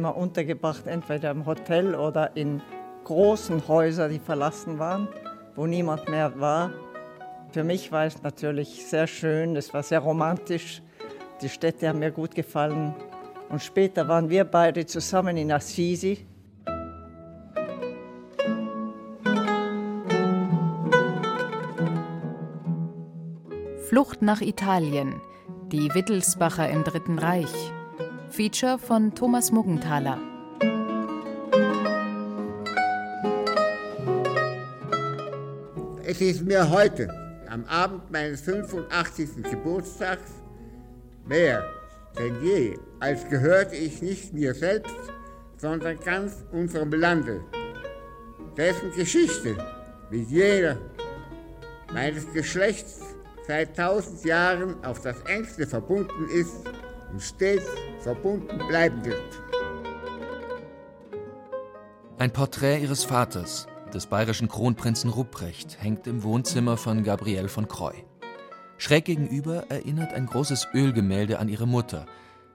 immer untergebracht, entweder im Hotel oder in großen Häusern, die verlassen waren, wo niemand mehr war. Für mich war es natürlich sehr schön, es war sehr romantisch. Die Städte haben mir gut gefallen. Und später waren wir beide zusammen in Assisi. Flucht nach Italien. Die Wittelsbacher im Dritten Reich. Feature von Thomas Muggenthaler. Es ist mir heute, am Abend meines 85. Geburtstags, mehr denn je, als gehörte ich nicht mir selbst, sondern ganz unserem Lande, dessen Geschichte mit jener meines Geschlechts seit tausend Jahren auf das engste verbunden ist und stets verbunden bleiben wird. Ein Porträt ihres Vaters, des bayerischen Kronprinzen Rupprecht, hängt im Wohnzimmer von Gabrielle von Croy. Schräg gegenüber erinnert ein großes Ölgemälde an ihre Mutter,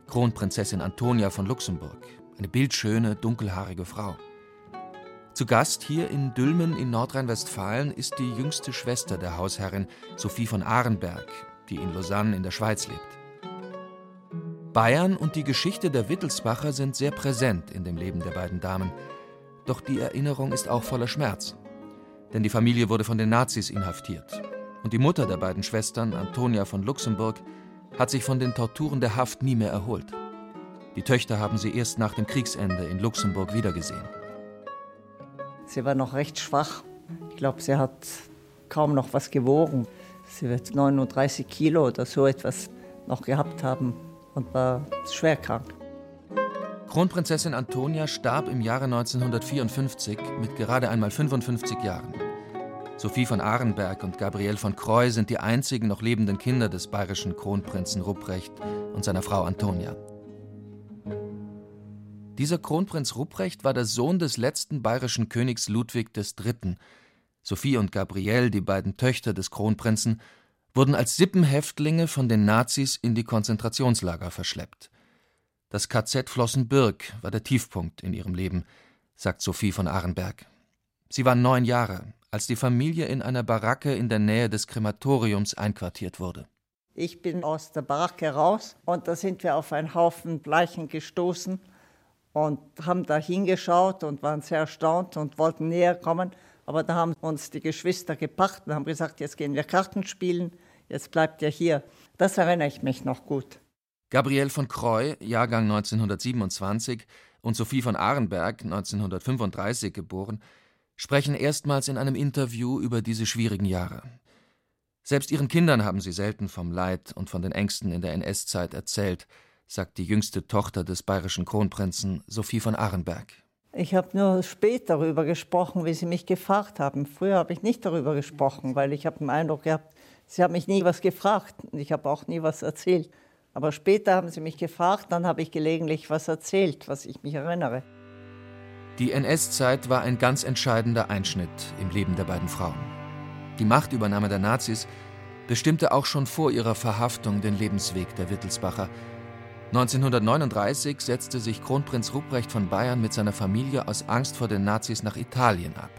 Kronprinzessin Antonia von Luxemburg, eine bildschöne, dunkelhaarige Frau. Zu Gast hier in Dülmen in Nordrhein-Westfalen ist die jüngste Schwester der Hausherrin, Sophie von Arenberg, die in Lausanne in der Schweiz lebt. Bayern und die Geschichte der Wittelsbacher sind sehr präsent in dem Leben der beiden Damen. Doch die Erinnerung ist auch voller Schmerz. Denn die Familie wurde von den Nazis inhaftiert. Und die Mutter der beiden Schwestern, Antonia von Luxemburg, hat sich von den Torturen der Haft nie mehr erholt. Die Töchter haben sie erst nach dem Kriegsende in Luxemburg wiedergesehen. Sie war noch recht schwach. Ich glaube, sie hat kaum noch was gewogen. Sie wird 39 Kilo oder so etwas noch gehabt haben und war schwer krank. Kronprinzessin Antonia starb im Jahre 1954 mit gerade einmal 55 Jahren. Sophie von Arenberg und Gabrielle von Croy sind die einzigen noch lebenden Kinder des bayerischen Kronprinzen Rupprecht und seiner Frau Antonia. Dieser Kronprinz Rupprecht war der Sohn des letzten bayerischen Königs Ludwig III. Sophie und Gabrielle, die beiden Töchter des Kronprinzen, wurden als Sippenhäftlinge von den Nazis in die Konzentrationslager verschleppt. Das KZ Flossenbürg war der Tiefpunkt in ihrem Leben, sagt Sophie von Arenberg. Sie war neun Jahre, als die Familie in einer Baracke in der Nähe des Krematoriums einquartiert wurde. Ich bin aus der Baracke raus und da sind wir auf einen Haufen Leichen gestoßen und haben da hingeschaut und waren sehr erstaunt und wollten näher kommen. Aber da haben uns die Geschwister gepackt und haben gesagt, jetzt gehen wir Karten spielen, jetzt bleibt ihr hier. Das erinnere ich mich noch gut. Gabrielle von Croy, Jahrgang 1927, und Sophie von Arenberg, 1935 geboren, sprechen erstmals in einem Interview über diese schwierigen Jahre. Selbst ihren Kindern haben sie selten vom Leid und von den Ängsten in der NS-Zeit erzählt, sagt die jüngste Tochter des bayerischen Kronprinzen, Sophie von Arenberg. Ich habe nur spät darüber gesprochen, wie Sie mich gefragt haben. Früher habe ich nicht darüber gesprochen, weil ich habe den Eindruck gehabt, Sie haben mich nie was gefragt und ich habe auch nie was erzählt. Aber später haben Sie mich gefragt, dann habe ich gelegentlich was erzählt, was ich mich erinnere. Die NS-Zeit war ein ganz entscheidender Einschnitt im Leben der beiden Frauen. Die Machtübernahme der Nazis bestimmte auch schon vor ihrer Verhaftung den Lebensweg der Wittelsbacher. 1939 setzte sich Kronprinz Ruprecht von Bayern mit seiner Familie aus Angst vor den Nazis nach Italien ab.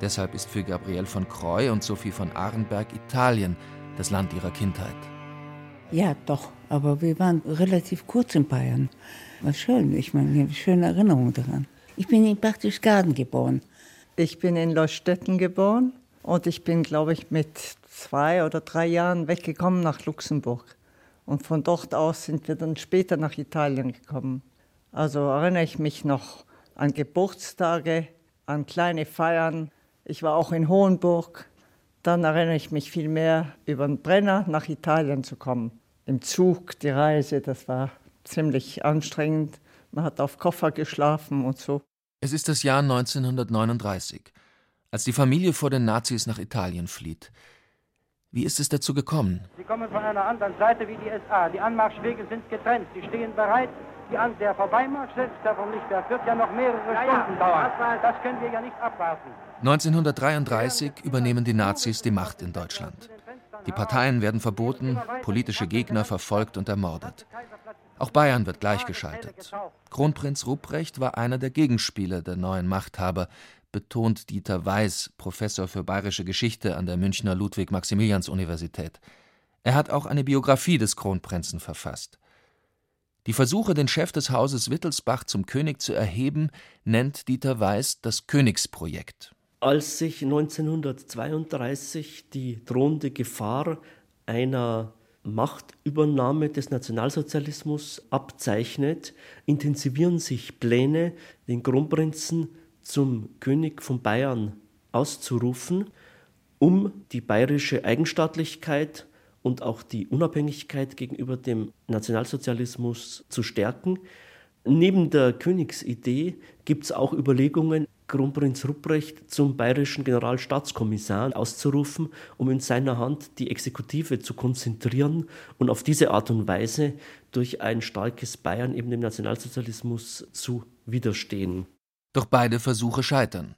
Deshalb ist für Gabrielle von Croy und Sophie von Arenberg Italien das Land ihrer Kindheit. Ja, doch, aber wir waren relativ kurz in Bayern. War schön, ich meine, ich habe schöne Erinnerungen daran. Ich bin in Berchtesgaden geboren. Ich bin in Leustetten geboren und ich bin, glaube ich, mit zwei oder drei Jahren weggekommen nach Luxemburg. Und von dort aus sind wir dann später nach Italien gekommen. Also erinnere ich mich noch an Geburtstage, an kleine Feiern. Ich war auch in Hohenburg. Dann erinnere ich mich viel mehr über den Brenner nach Italien zu kommen. Im Zug die Reise, das war ziemlich anstrengend. Man hat auf Koffer geschlafen und so. Es ist das Jahr 1939, als die Familie vor den Nazis nach Italien flieht. Wie ist es dazu gekommen? Sie kommen von einer anderen Seite wie die SA. Die Anmarschwege sind getrennt. Sie stehen bereit. Die An der Vorbeimarsch selbst, Herr von Lichtberg, wird ja noch mehrere ja, Stunden ja. dauern. Das können wir ja nicht abwarten. 1933 übernehmen die Nazis die Macht in Deutschland. Die Parteien werden verboten, politische Gegner verfolgt und ermordet. Auch Bayern wird gleichgeschaltet. Kronprinz Ruprecht war einer der Gegenspieler der neuen Machthaber, betont Dieter Weiß, Professor für bayerische Geschichte an der Münchner Ludwig-Maximilians-Universität. Er hat auch eine Biografie des Kronprinzen verfasst. Die Versuche, den Chef des Hauses Wittelsbach zum König zu erheben, nennt Dieter Weiß das Königsprojekt. Als sich 1932 die drohende Gefahr einer Machtübernahme des Nationalsozialismus abzeichnet, intensivieren sich Pläne, den Kronprinzen zum König von Bayern auszurufen, um die bayerische Eigenstaatlichkeit und auch die Unabhängigkeit gegenüber dem Nationalsozialismus zu stärken. Neben der Königsidee gibt es auch Überlegungen, Kronprinz Rupprecht zum bayerischen Generalstaatskommissar auszurufen, um in seiner Hand die Exekutive zu konzentrieren und auf diese Art und Weise durch ein starkes Bayern eben dem Nationalsozialismus zu widerstehen. Doch beide Versuche scheitern.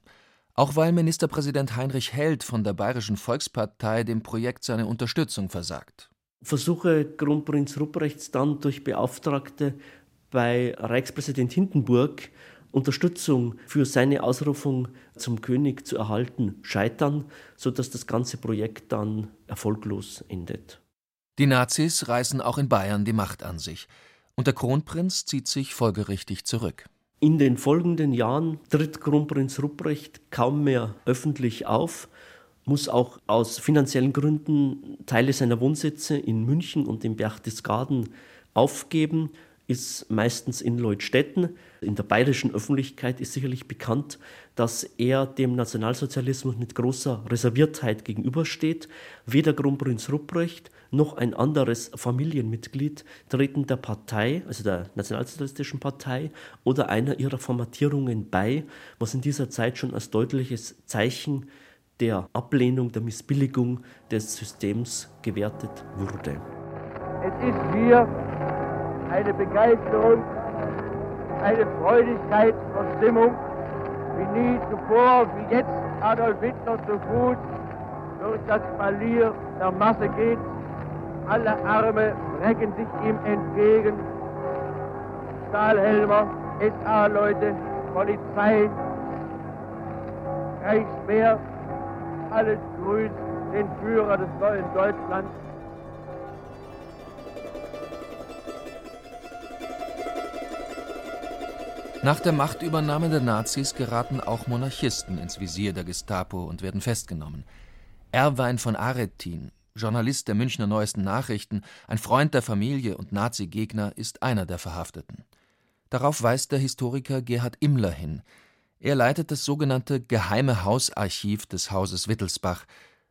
Auch weil Ministerpräsident Heinrich Held von der Bayerischen Volkspartei dem Projekt seine Unterstützung versagt. Versuche Kronprinz Rupprechts dann durch Beauftragte bei Reichspräsident Hindenburg Unterstützung für seine Ausrufung zum König zu erhalten, scheitern, sodass das ganze Projekt dann erfolglos endet. Die Nazis reißen auch in Bayern die Macht an sich, und der Kronprinz zieht sich folgerichtig zurück. In den folgenden Jahren tritt Kronprinz Rupprecht kaum mehr öffentlich auf, muss auch aus finanziellen Gründen Teile seiner Wohnsitze in München und in Berchtesgaden aufgeben ist meistens in Leutstetten. In der bayerischen Öffentlichkeit ist sicherlich bekannt, dass er dem Nationalsozialismus mit großer Reserviertheit gegenübersteht. Weder Kronprinz Rupprecht noch ein anderes Familienmitglied treten der Partei, also der Nationalsozialistischen Partei oder einer ihrer Formatierungen bei, was in dieser Zeit schon als deutliches Zeichen der Ablehnung, der Missbilligung des Systems gewertet wurde. Es ist hier eine Begeisterung, eine Freudigkeit und Stimmung, wie nie zuvor, wie jetzt Adolf Hitler zu Fuß durch das Spalier der Masse geht. Alle Arme recken sich ihm entgegen. Stahlhelmer, SA-Leute, Polizei, Reichswehr, alles grüßt den Führer des neuen Deutschlands. Nach der Machtübernahme der Nazis geraten auch Monarchisten ins Visier der Gestapo und werden festgenommen. Erwein von Aretin, Journalist der Münchner Neuesten Nachrichten, ein Freund der Familie und Nazi-Gegner, ist einer der Verhafteten. Darauf weist der Historiker Gerhard Immler hin. Er leitet das sogenannte Geheime Hausarchiv des Hauses Wittelsbach,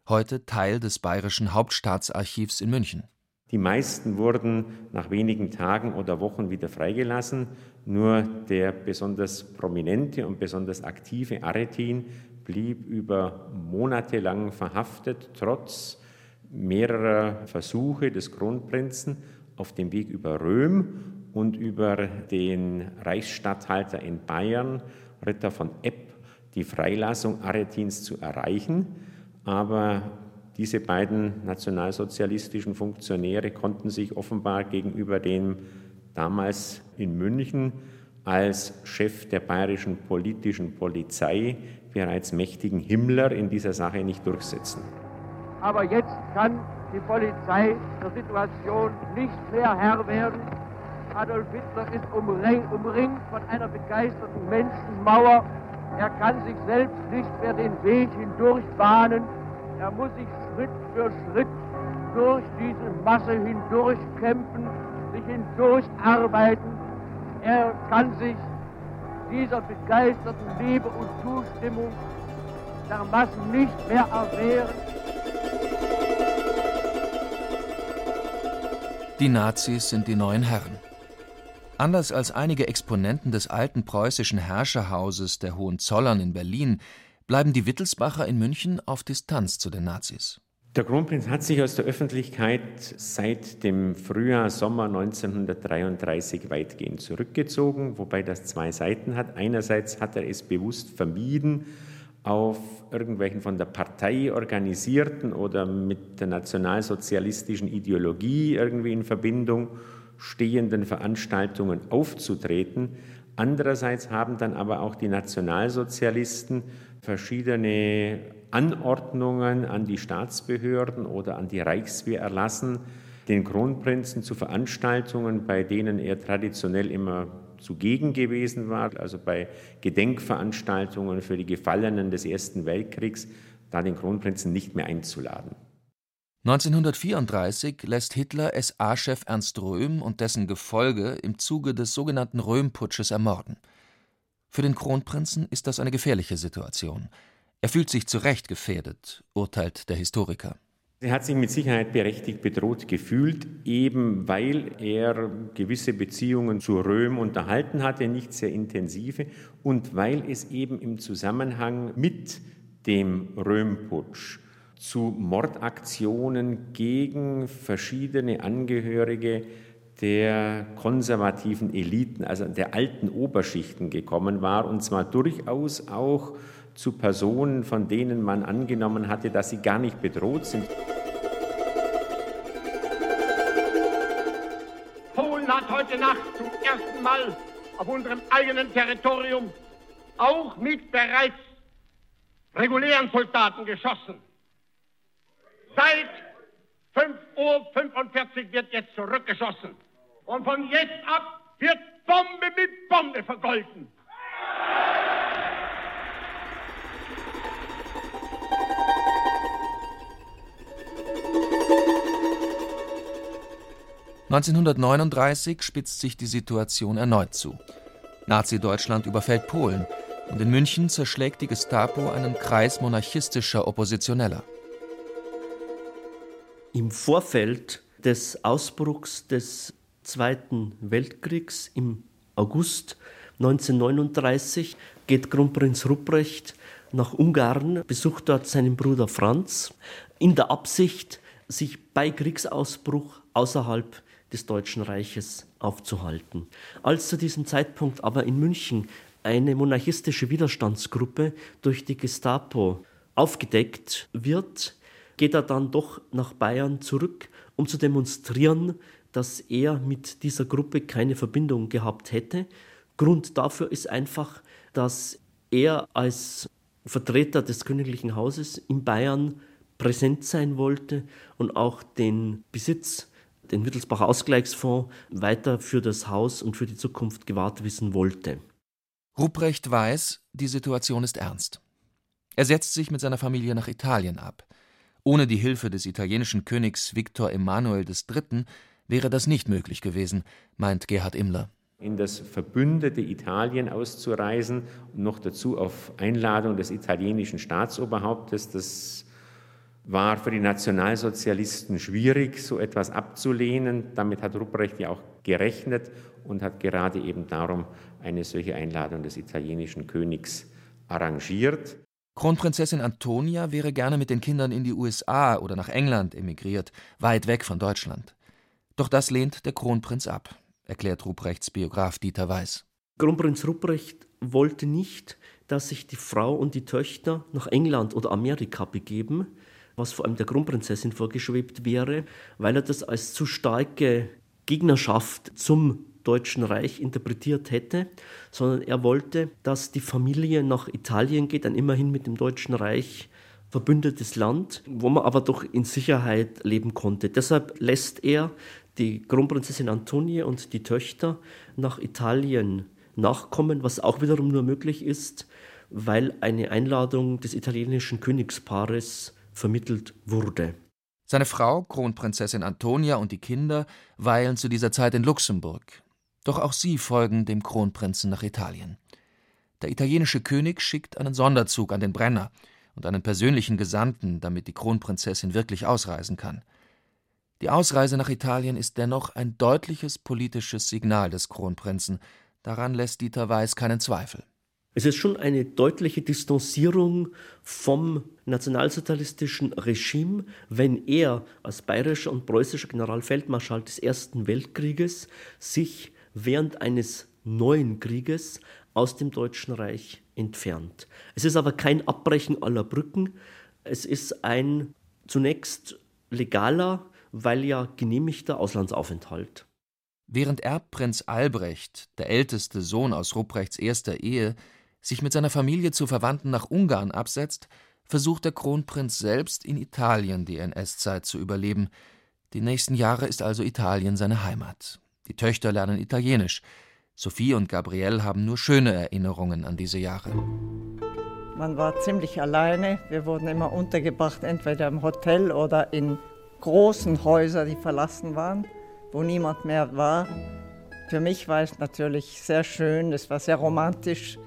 heute Teil des Bayerischen Hauptstaatsarchivs in München. Die meisten wurden nach wenigen Tagen oder Wochen wieder freigelassen. Nur der besonders prominente und besonders aktive Aretin blieb über Monate lang verhaftet, trotz mehrerer Versuche des Kronprinzen auf dem Weg über Röhm und über den Reichsstatthalter in Bayern, Ritter von Epp, die Freilassung Aretins zu erreichen. Aber diese beiden nationalsozialistischen Funktionäre konnten sich offenbar gegenüber dem damals in München als Chef der bayerischen politischen Polizei bereits mächtigen Himmler in dieser Sache nicht durchsetzen. Aber jetzt kann die Polizei der Situation nicht mehr Herr werden. Adolf Hitler ist umringt von einer begeisterten Menschenmauer. Er kann sich selbst nicht mehr den Weg hindurch bahnen. Er muss sich Schritt für Schritt durch diese Masse hindurch kämpfen, sich hindurch arbeiten. Er kann sich dieser begeisterten Liebe und Zustimmung der Massen nicht mehr erwehren. Die Nazis sind die neuen Herren. Anders als einige Exponenten des alten preußischen Herrscherhauses der Hohenzollern in Berlin bleiben die Wittelsbacher in München auf Distanz zu den Nazis. Der Kronprinz hat sich aus der Öffentlichkeit seit dem Frühjahr, Sommer 1933 weitgehend zurückgezogen, wobei das zwei Seiten hat. Einerseits hat er es bewusst vermieden, auf irgendwelchen von der Partei organisierten oder mit der nationalsozialistischen Ideologie irgendwie in Verbindung stehenden Veranstaltungen aufzutreten. Andererseits haben dann aber auch die Nationalsozialisten verschiedene Anordnungen an die Staatsbehörden oder an die Reichswehr erlassen, den Kronprinzen zu Veranstaltungen, bei denen er traditionell immer zugegen gewesen war, also bei Gedenkveranstaltungen für die Gefallenen des Ersten Weltkriegs, da den Kronprinzen nicht mehr einzuladen. 1934 lässt Hitler SA-Chef Ernst Röhm und dessen Gefolge im Zuge des sogenannten Röhm-Putsches ermorden. Für den Kronprinzen ist das eine gefährliche Situation. Er fühlt sich zu Recht gefährdet, urteilt der Historiker. Er hat sich mit Sicherheit berechtigt bedroht gefühlt, eben weil er gewisse Beziehungen zu Röhm unterhalten hatte, nicht sehr intensive, und weil es eben im Zusammenhang mit dem Röhmputsch zu Mordaktionen gegen verschiedene Angehörige der konservativen Eliten, also der alten Oberschichten gekommen war, und zwar durchaus auch zu Personen, von denen man angenommen hatte, dass sie gar nicht bedroht sind. Polen hat heute Nacht zum ersten Mal auf unserem eigenen Territorium auch mit bereits regulären Soldaten geschossen. Seit 5.45 Uhr wird jetzt zurückgeschossen. Und von jetzt ab wird Bombe mit Bombe vergolten. 1939 spitzt sich die Situation erneut zu. Nazi-Deutschland überfällt Polen und in München zerschlägt die Gestapo einen Kreis monarchistischer Oppositioneller. Im Vorfeld des Ausbruchs des Zweiten Weltkriegs im August 1939 geht Kronprinz Rupprecht nach Ungarn, besucht dort seinen Bruder Franz, in der Absicht, sich bei Kriegsausbruch außerhalb des Deutschen Reiches aufzuhalten. Als zu diesem Zeitpunkt aber in München eine monarchistische Widerstandsgruppe durch die Gestapo aufgedeckt wird, geht er dann doch nach Bayern zurück, um zu demonstrieren, dass er mit dieser Gruppe keine Verbindung gehabt hätte. Grund dafür ist einfach, dass er als Vertreter des königlichen Hauses in Bayern präsent sein wollte und auch den Besitz den Wittelsbacher Ausgleichsfonds weiter für das Haus und für die Zukunft gewahrt wissen wollte. Ruprecht weiß, die Situation ist ernst. Er setzt sich mit seiner Familie nach Italien ab. Ohne die Hilfe des italienischen Königs Viktor Emanuel III. wäre das nicht möglich gewesen, meint Gerhard Immler. In das verbündete Italien auszureisen noch dazu auf Einladung des italienischen Staatsoberhauptes, das war für die Nationalsozialisten schwierig, so etwas abzulehnen. Damit hat Rupprecht ja auch gerechnet und hat gerade eben darum eine solche Einladung des italienischen Königs arrangiert. Kronprinzessin Antonia wäre gerne mit den Kindern in die USA oder nach England emigriert, weit weg von Deutschland. Doch das lehnt der Kronprinz ab, erklärt Ruprechts Biograf Dieter Weiß. Kronprinz Ruprecht wollte nicht, dass sich die Frau und die Töchter nach England oder Amerika begeben, was vor allem der Kronprinzessin vorgeschwebt wäre, weil er das als zu starke Gegnerschaft zum Deutschen Reich interpretiert hätte, sondern er wollte, dass die Familie nach Italien geht, ein immerhin mit dem Deutschen Reich verbündetes Land, wo man aber doch in Sicherheit leben konnte. Deshalb lässt er die Kronprinzessin Antonie und die Töchter nach Italien nachkommen, was auch wiederum nur möglich ist, weil eine Einladung des italienischen Königspaares vermittelt wurde. Seine Frau, Kronprinzessin Antonia und die Kinder weilen zu dieser Zeit in Luxemburg. Doch auch sie folgen dem Kronprinzen nach Italien. Der italienische König schickt einen Sonderzug an den Brenner und einen persönlichen Gesandten, damit die Kronprinzessin wirklich ausreisen kann. Die Ausreise nach Italien ist dennoch ein deutliches politisches Signal des Kronprinzen. Daran lässt Dieter Weiß keinen Zweifel. Es ist schon eine deutliche Distanzierung vom nationalsozialistischen Regime, wenn er als bayerischer und preußischer Generalfeldmarschall des Ersten Weltkrieges sich während eines neuen Krieges aus dem Deutschen Reich entfernt. Es ist aber kein Abbrechen aller Brücken. Es ist ein zunächst legaler, weil ja genehmigter Auslandsaufenthalt. Während Erbprinz Albrecht, der älteste Sohn aus Rupprechts erster Ehe, sich mit seiner Familie zu Verwandten nach Ungarn absetzt, versucht der Kronprinz selbst in Italien die NS-Zeit zu überleben. Die nächsten Jahre ist also Italien seine Heimat. Die Töchter lernen Italienisch. Sophie und Gabrielle haben nur schöne Erinnerungen an diese Jahre. Man war ziemlich alleine. Wir wurden immer untergebracht, entweder im Hotel oder in großen Häusern, die verlassen waren, wo niemand mehr war. Für mich war es natürlich sehr schön, es war sehr romantisch.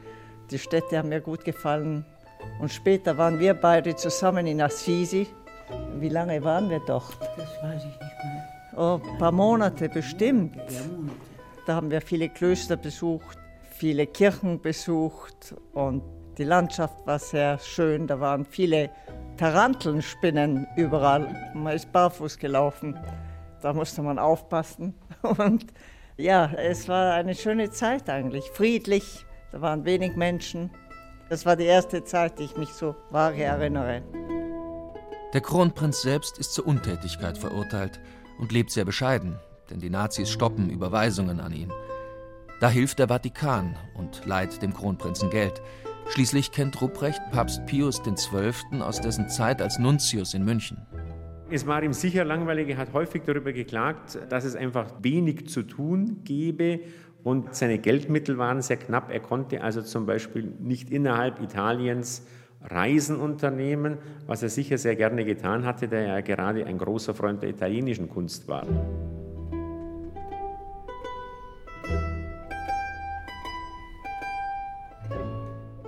Die Städte haben mir gut gefallen. Und später waren wir beide zusammen in Assisi. Wie lange waren wir dort? Das weiß ich nicht. Oh, ein paar Monate bestimmt. Da haben wir viele Klöster besucht, viele Kirchen besucht und die Landschaft war sehr schön. Da waren viele Tarantelnspinnen überall. Man ist barfuß gelaufen. Da musste man aufpassen. Und ja, es war eine schöne Zeit eigentlich. Friedlich, da waren wenig Menschen. Das war die erste Zeit, die ich mich so vage erinnere. Der Kronprinz selbst ist zur Untätigkeit verurteilt und lebt sehr bescheiden, denn die Nazis stoppen Überweisungen an ihn. Da hilft der Vatikan und leiht dem Kronprinzen Geld. Schließlich kennt Rupprecht Papst Pius XII. aus dessen Zeit als Nuntius in München. Es war ihm sicher langweilig, er hat häufig darüber geklagt, dass es einfach wenig zu tun gebe und seine Geldmittel waren sehr knapp. Er konnte also zum Beispiel nicht innerhalb Italiens Reisen unternehmen, was er sicher sehr gerne getan hatte, da er gerade ein großer Freund der italienischen Kunst war.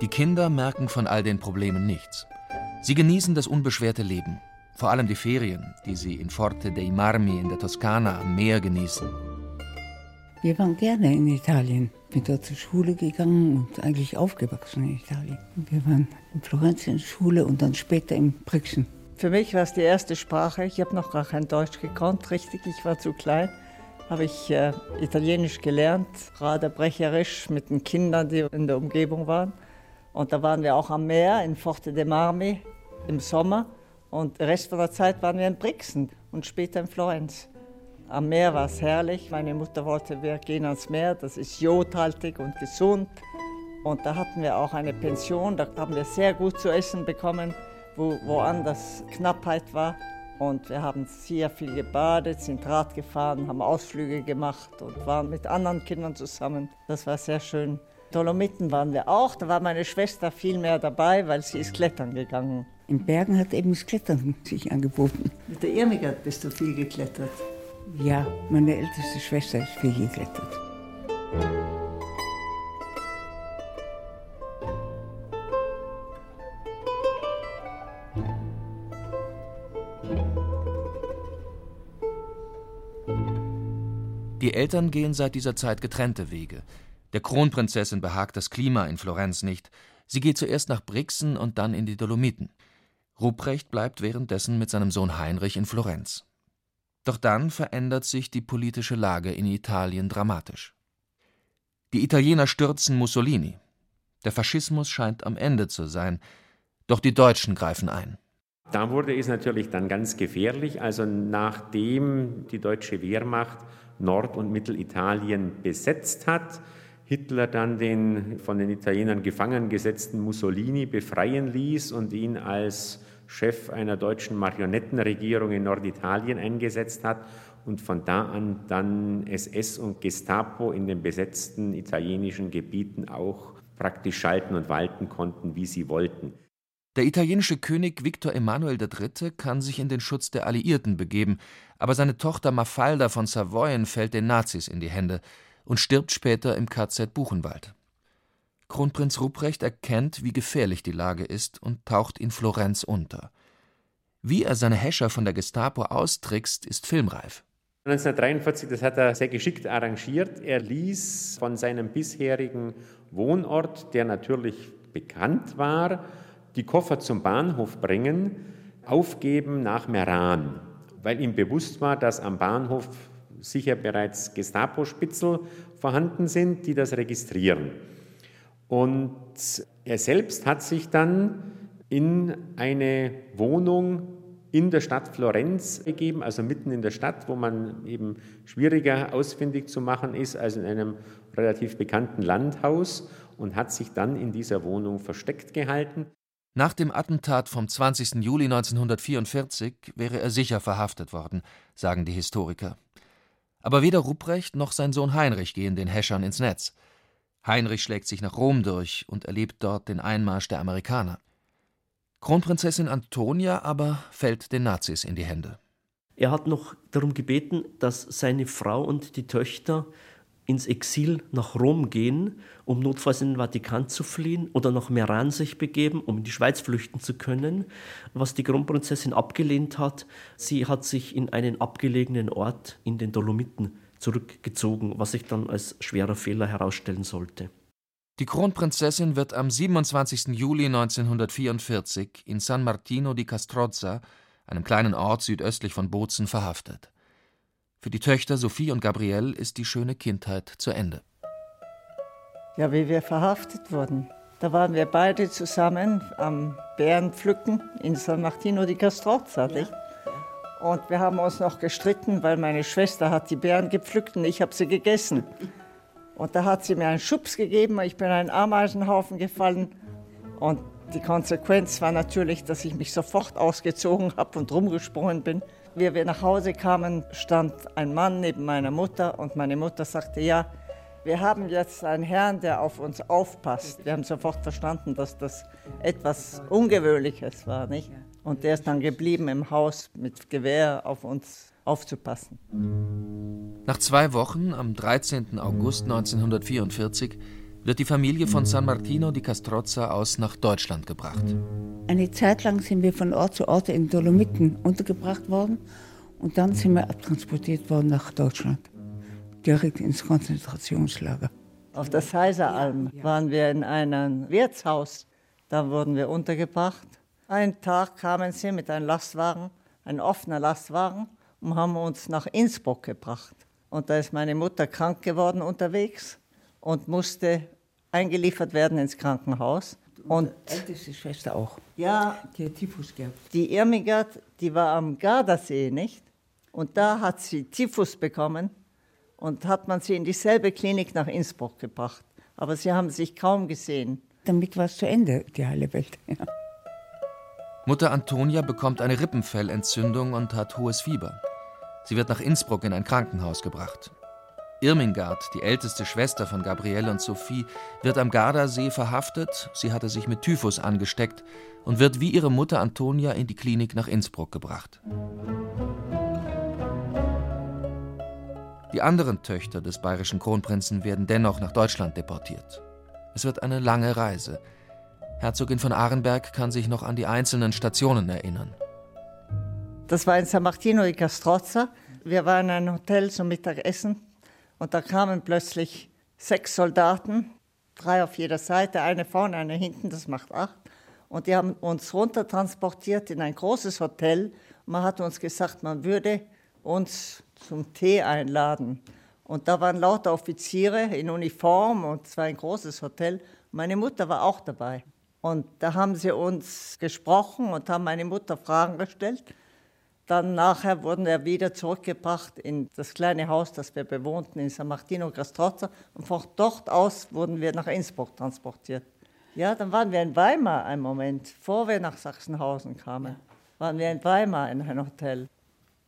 Die Kinder merken von all den Problemen nichts. Sie genießen das unbeschwerte Leben, vor allem die Ferien, die sie in Forte dei Marmi in der Toskana am Meer genießen. Wir waren gerne in Italien. Bin dort zur Schule gegangen und eigentlich aufgewachsen in Italien. Wir waren in Florenz in der Schule und dann später in Brixen. Für mich war es die erste Sprache. Ich habe noch gar kein Deutsch gekonnt, richtig. Ich war zu klein. Habe ich äh, Italienisch gelernt, gerade brecherisch mit den Kindern, die in der Umgebung waren. Und da waren wir auch am Meer in Forte de Marmi im Sommer. Und den Rest von der Zeit waren wir in Brixen und später in Florenz. Am Meer war es herrlich. Meine Mutter wollte, wir gehen ans Meer. Das ist jodhaltig und gesund. Und da hatten wir auch eine Pension. Da haben wir sehr gut zu essen bekommen, wo woanders Knappheit war. Und wir haben sehr viel gebadet, sind Rad gefahren, haben Ausflüge gemacht und waren mit anderen Kindern zusammen. Das war sehr schön. Dolomiten waren wir auch. Da war meine Schwester viel mehr dabei, weil sie ist klettern gegangen. In Bergen hat eben das Klettern sich angeboten. Mit der Irmigard bist du viel geklettert. Ja, meine älteste Schwester ist viel geklettert. Die Eltern gehen seit dieser Zeit getrennte Wege. Der Kronprinzessin behagt das Klima in Florenz nicht. Sie geht zuerst nach Brixen und dann in die Dolomiten. Ruprecht bleibt währenddessen mit seinem Sohn Heinrich in Florenz. Doch dann verändert sich die politische Lage in Italien dramatisch. Die Italiener stürzen Mussolini. Der Faschismus scheint am Ende zu sein. Doch die Deutschen greifen ein. Da wurde es natürlich dann ganz gefährlich. Also nachdem die deutsche Wehrmacht Nord- und Mittelitalien besetzt hat, Hitler dann den von den Italienern gefangen gesetzten Mussolini befreien ließ und ihn als Chef einer deutschen Marionettenregierung in Norditalien eingesetzt hat und von da an dann SS und Gestapo in den besetzten italienischen Gebieten auch praktisch schalten und walten konnten, wie sie wollten. Der italienische König Viktor Emanuel III. kann sich in den Schutz der Alliierten begeben, aber seine Tochter Mafalda von Savoyen fällt den Nazis in die Hände und stirbt später im KZ Buchenwald. Kronprinz Ruprecht erkennt, wie gefährlich die Lage ist und taucht in Florenz unter. Wie er seine Häscher von der Gestapo austrickst, ist filmreif. 1943, das hat er sehr geschickt arrangiert. Er ließ von seinem bisherigen Wohnort, der natürlich bekannt war, die Koffer zum Bahnhof bringen, aufgeben nach Meran, weil ihm bewusst war, dass am Bahnhof sicher bereits Gestapo-Spitzel vorhanden sind, die das registrieren. Und er selbst hat sich dann in eine Wohnung in der Stadt Florenz begeben, also mitten in der Stadt, wo man eben schwieriger ausfindig zu machen ist als in einem relativ bekannten Landhaus und hat sich dann in dieser Wohnung versteckt gehalten. Nach dem Attentat vom 20. Juli 1944 wäre er sicher verhaftet worden, sagen die Historiker. Aber weder Rupprecht noch sein Sohn Heinrich gehen den Häschern ins Netz. Heinrich schlägt sich nach Rom durch und erlebt dort den Einmarsch der Amerikaner. Kronprinzessin Antonia aber fällt den Nazis in die Hände. Er hat noch darum gebeten, dass seine Frau und die Töchter ins Exil nach Rom gehen, um notfalls in den Vatikan zu fliehen oder nach Meran sich begeben, um in die Schweiz flüchten zu können, was die Kronprinzessin abgelehnt hat. Sie hat sich in einen abgelegenen Ort in den Dolomiten zurückgezogen, was sich dann als schwerer Fehler herausstellen sollte. Die Kronprinzessin wird am 27. Juli 1944 in San Martino di Castrozza, einem kleinen Ort südöstlich von Bozen, verhaftet. Für die Töchter Sophie und Gabrielle ist die schöne Kindheit zu Ende. Ja, wie wir verhaftet wurden. Da waren wir beide zusammen am Bärenpflücken in San Martino di Castrozza. Ja. Und wir haben uns noch gestritten, weil meine Schwester hat die Beeren gepflückt und ich habe sie gegessen. Und da hat sie mir einen Schubs gegeben, ich bin in einen Ameisenhaufen gefallen. Und die Konsequenz war natürlich, dass ich mich sofort ausgezogen habe und rumgesprungen bin. Wie wir nach Hause kamen, stand ein Mann neben meiner Mutter und meine Mutter sagte, ja, wir haben jetzt einen Herrn, der auf uns aufpasst. Wir haben sofort verstanden, dass das etwas Ungewöhnliches war, nicht? Und der ist dann geblieben im Haus mit Gewehr auf uns aufzupassen. Nach zwei Wochen, am 13. August 1944, wird die Familie von San Martino di Castrozza aus nach Deutschland gebracht. Eine Zeit lang sind wir von Ort zu Ort in Dolomiten untergebracht worden und dann sind wir abtransportiert worden nach Deutschland, direkt ins Konzentrationslager. Auf der Seiseralm waren wir in einem Wirtshaus, da wurden wir untergebracht. Einen Tag kamen sie mit einem Lastwagen, ein offener Lastwagen, und haben uns nach Innsbruck gebracht. Und da ist meine Mutter krank geworden unterwegs und musste eingeliefert werden ins Krankenhaus. Und älteste Schwester auch. Ja, die hat Typhus gehabt. Die Irmigard, die war am Gardasee, nicht? Und da hat sie Typhus bekommen und hat man sie in dieselbe Klinik nach Innsbruck gebracht. Aber sie haben sich kaum gesehen. Damit war es zu Ende, die heile Welt. Ja. Mutter Antonia bekommt eine Rippenfellentzündung und hat hohes Fieber. Sie wird nach Innsbruck in ein Krankenhaus gebracht. Irmingard, die älteste Schwester von Gabrielle und Sophie, wird am Gardasee verhaftet. Sie hatte sich mit Typhus angesteckt und wird wie ihre Mutter Antonia in die Klinik nach Innsbruck gebracht. Die anderen Töchter des bayerischen Kronprinzen werden dennoch nach Deutschland deportiert. Es wird eine lange Reise. Herzogin von Arenberg kann sich noch an die einzelnen Stationen erinnern. Das war in San Martino di Castrozza. Wir waren in einem Hotel zum Mittagessen und da kamen plötzlich sechs Soldaten, drei auf jeder Seite, eine vorne, eine hinten, das macht acht. Und die haben uns runtertransportiert in ein großes Hotel. Man hat uns gesagt, man würde uns zum Tee einladen. Und da waren lauter Offiziere in Uniform und es war ein großes Hotel. Meine Mutter war auch dabei. Und da haben sie uns gesprochen und haben meine Mutter Fragen gestellt. Dann nachher wurden wir wieder zurückgebracht in das kleine Haus, das wir bewohnten in San Martino Castrozza. Und von dort aus wurden wir nach Innsbruck transportiert. Ja, dann waren wir in Weimar einen Moment, bevor wir nach Sachsenhausen kamen. Waren wir in Weimar in einem Hotel.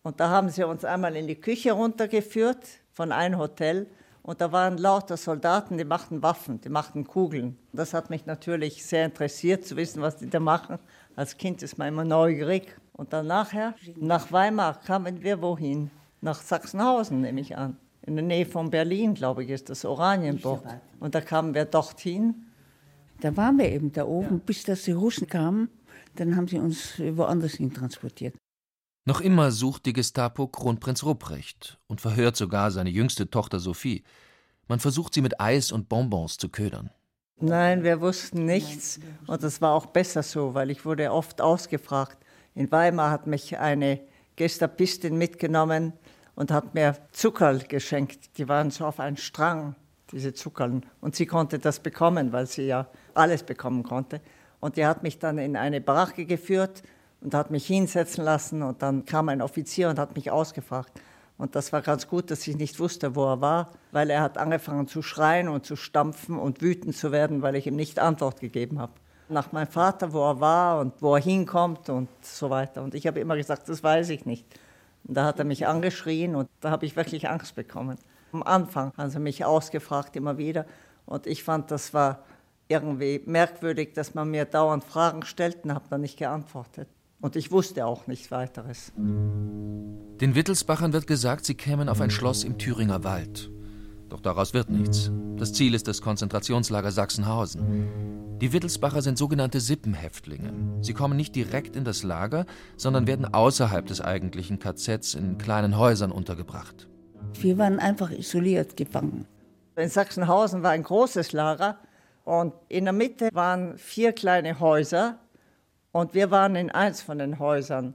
Und da haben sie uns einmal in die Küche runtergeführt von einem Hotel und da waren lauter Soldaten, die machten Waffen, die machten Kugeln. Das hat mich natürlich sehr interessiert, zu wissen, was die da machen. Als Kind ist man immer neugierig. Und dann nachher, nach Weimar, kamen wir wohin? Nach Sachsenhausen, nehme ich an. In der Nähe von Berlin, glaube ich, ist das Oranienburg. Und da kamen wir dorthin. Da waren wir eben da oben, bis dass die Russen kamen. Dann haben sie uns woanders hin transportiert. Noch immer sucht die Gestapo Kronprinz Rupprecht und verhört sogar seine jüngste Tochter Sophie. Man versucht sie mit Eis und Bonbons zu ködern. Nein, wir wussten nichts und das war auch besser so, weil ich wurde oft ausgefragt. In Weimar hat mich eine Gestapistin mitgenommen und hat mir Zuckerl geschenkt. Die waren so auf einen Strang, diese Zuckerln. Und sie konnte das bekommen, weil sie ja alles bekommen konnte. Und die hat mich dann in eine Baracke geführt und hat mich hinsetzen lassen. Und dann kam ein Offizier und hat mich ausgefragt. Und das war ganz gut, dass ich nicht wusste, wo er war, weil er hat angefangen zu schreien und zu stampfen und wütend zu werden, weil ich ihm nicht Antwort gegeben habe. Nach meinem Vater, wo er war und wo er hinkommt und so weiter. Und ich habe immer gesagt, das weiß ich nicht. Und da hat er mich angeschrien und da habe ich wirklich Angst bekommen. Am Anfang haben sie mich ausgefragt immer wieder und ich fand, das war irgendwie merkwürdig, dass man mir dauernd Fragen stellt und habe dann nicht geantwortet. Und ich wusste auch nichts weiteres. Den Wittelsbachern wird gesagt, sie kämen auf ein Schloss im Thüringer Wald. Doch daraus wird nichts. Das Ziel ist das Konzentrationslager Sachsenhausen. Die Wittelsbacher sind sogenannte Sippenhäftlinge. Sie kommen nicht direkt in das Lager, sondern werden außerhalb des eigentlichen KZs in kleinen Häusern untergebracht. Wir waren einfach isoliert gefangen. In Sachsenhausen war ein großes Lager und in der Mitte waren vier kleine Häuser und wir waren in eins von den Häusern.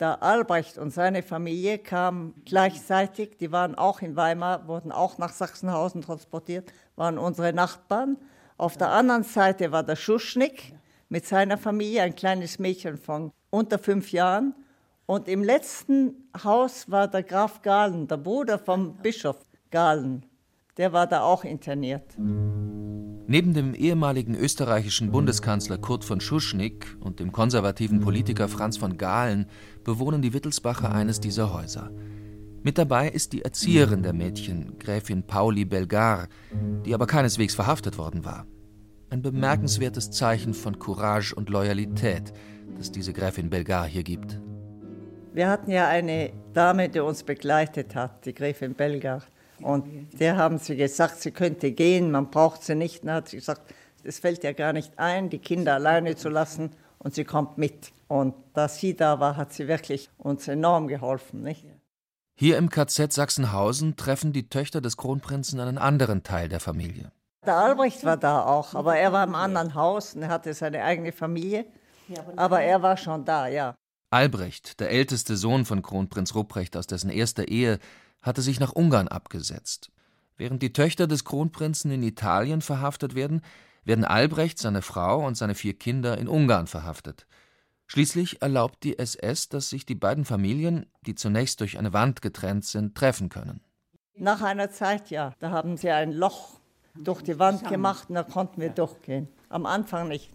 Der Albrecht und seine Familie kamen gleichzeitig, die waren auch in Weimar, wurden auch nach Sachsenhausen transportiert, waren unsere Nachbarn. Auf der anderen Seite war der Schuschnigg mit seiner Familie, ein kleines Mädchen von unter fünf Jahren. Und im letzten Haus war der Graf Galen, der Bruder vom Bischof Galen. Der war da auch interniert. Neben dem ehemaligen österreichischen Bundeskanzler Kurt von Schuschnigg und dem konservativen Politiker Franz von Galen bewohnen die Wittelsbacher eines dieser Häuser. Mit dabei ist die Erzieherin der Mädchen, Gräfin Pauli Belgar, die aber keineswegs verhaftet worden war. Ein bemerkenswertes Zeichen von Courage und Loyalität, das diese Gräfin Belgar hier gibt. Wir hatten ja eine Dame, die uns begleitet hat, die Gräfin Belgar. Und der haben sie gesagt, sie könnte gehen, man braucht sie nicht. Dann hat sie gesagt, es fällt ja gar nicht ein, die Kinder alleine zu lassen und sie kommt mit. Und da sie da war, hat sie wirklich uns enorm geholfen. Nicht? Hier im KZ Sachsenhausen treffen die Töchter des Kronprinzen einen anderen Teil der Familie. Der Albrecht war da auch, aber er war im anderen Haus und er hatte seine eigene Familie. Aber er war schon da, ja. Albrecht, der älteste Sohn von Kronprinz Rupprecht aus dessen erster Ehe, hatte sich nach Ungarn abgesetzt. Während die Töchter des Kronprinzen in Italien verhaftet werden, werden Albrecht, seine Frau und seine vier Kinder in Ungarn verhaftet. Schließlich erlaubt die SS, dass sich die beiden Familien, die zunächst durch eine Wand getrennt sind, treffen können. Nach einer Zeit ja, da haben sie ein Loch durch die Wand gemacht und da konnten wir durchgehen. Am Anfang nicht.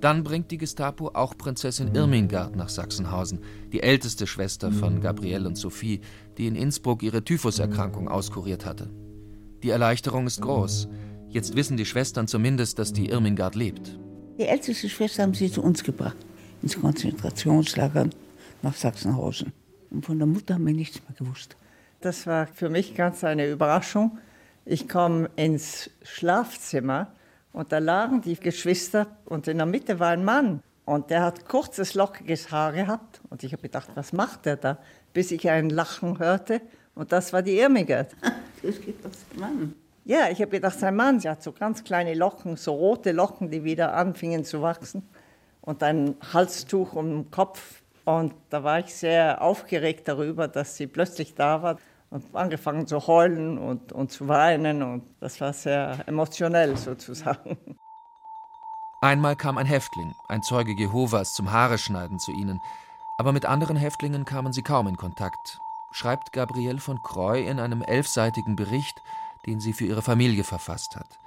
Dann bringt die Gestapo auch Prinzessin Irmingard nach Sachsenhausen, die älteste Schwester von Gabrielle und Sophie, die in Innsbruck ihre Typhuserkrankung auskuriert hatte. Die Erleichterung ist groß. Jetzt wissen die Schwestern zumindest, dass die Irmingard lebt. Die älteste Schwester haben sie zu uns gebracht, ins Konzentrationslager nach Sachsenhausen. Und von der Mutter haben wir nichts mehr gewusst. Das war für mich ganz eine Überraschung. Ich komme ins Schlafzimmer und da lagen die Geschwister und in der Mitte war ein Mann. Und der hat kurzes, lockiges Haar gehabt. Und ich habe gedacht, was macht der da? Bis ich ein Lachen hörte. Und das war die Irmigerd. Das gibt das Mann. Ja, ich habe gedacht, sein Mann, sie hat so ganz kleine Locken, so rote Locken, die wieder anfingen zu wachsen. Und ein Halstuch um den Kopf. Und da war ich sehr aufgeregt darüber, dass sie plötzlich da war und angefangen zu heulen und, und zu weinen. Und das war sehr emotionell sozusagen. Einmal kam ein Häftling, ein Zeuge Jehovas, zum Haareschneiden zu ihnen. Aber mit anderen Häftlingen kamen sie kaum in Kontakt, schreibt Gabrielle von Croy in einem elfseitigen Bericht, den sie für ihre Familie verfasst hat.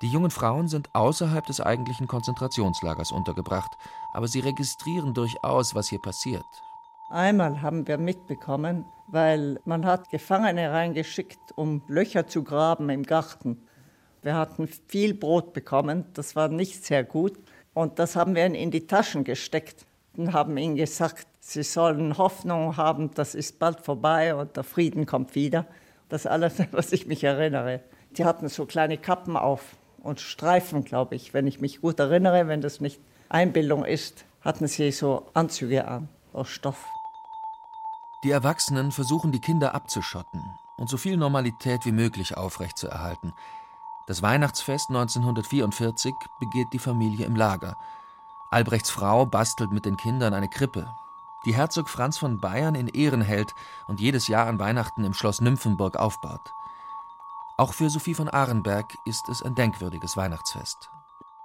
Die jungen Frauen sind außerhalb des eigentlichen Konzentrationslagers untergebracht, aber sie registrieren durchaus, was hier passiert. Einmal haben wir mitbekommen, weil man hat Gefangene reingeschickt, um Löcher zu graben im Garten. Wir hatten viel Brot bekommen, das war nicht sehr gut. Und das haben wir in die Taschen gesteckt und haben ihnen gesagt, sie sollen Hoffnung haben, das ist bald vorbei und der Frieden kommt wieder. Das alles, was ich mich erinnere. Die hatten so kleine Kappen auf und Streifen, glaube ich, wenn ich mich gut erinnere, wenn das nicht Einbildung ist, hatten sie so Anzüge an aus Stoff. Die Erwachsenen versuchen, die Kinder abzuschotten und so viel Normalität wie möglich aufrechtzuerhalten. Das Weihnachtsfest 1944 begeht die Familie im Lager. Albrechts Frau bastelt mit den Kindern eine Krippe, die Herzog Franz von Bayern in Ehren hält und jedes Jahr an Weihnachten im Schloss Nymphenburg aufbaut. Auch für Sophie von Arenberg ist es ein denkwürdiges Weihnachtsfest.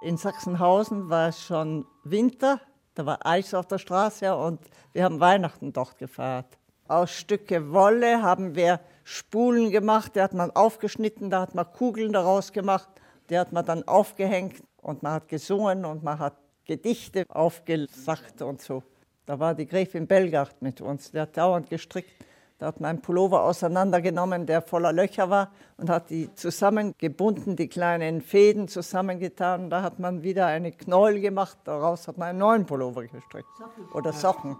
In Sachsenhausen war es schon Winter, da war Eis auf der Straße und wir haben Weihnachten dort gefeiert. Aus Stücke Wolle haben wir Spulen gemacht, die hat man aufgeschnitten, da hat man Kugeln daraus gemacht, die hat man dann aufgehängt und man hat gesungen und man hat Gedichte aufgesagt und so. Da war die Gräfin Belgard mit uns, die hat dauernd gestrickt. Da hat man einen Pullover auseinandergenommen, der voller Löcher war, und hat die zusammengebunden, die kleinen Fäden zusammengetan. Da hat man wieder eine Knäuel gemacht, daraus hat man einen neuen Pullover gestrickt. Oder Socken.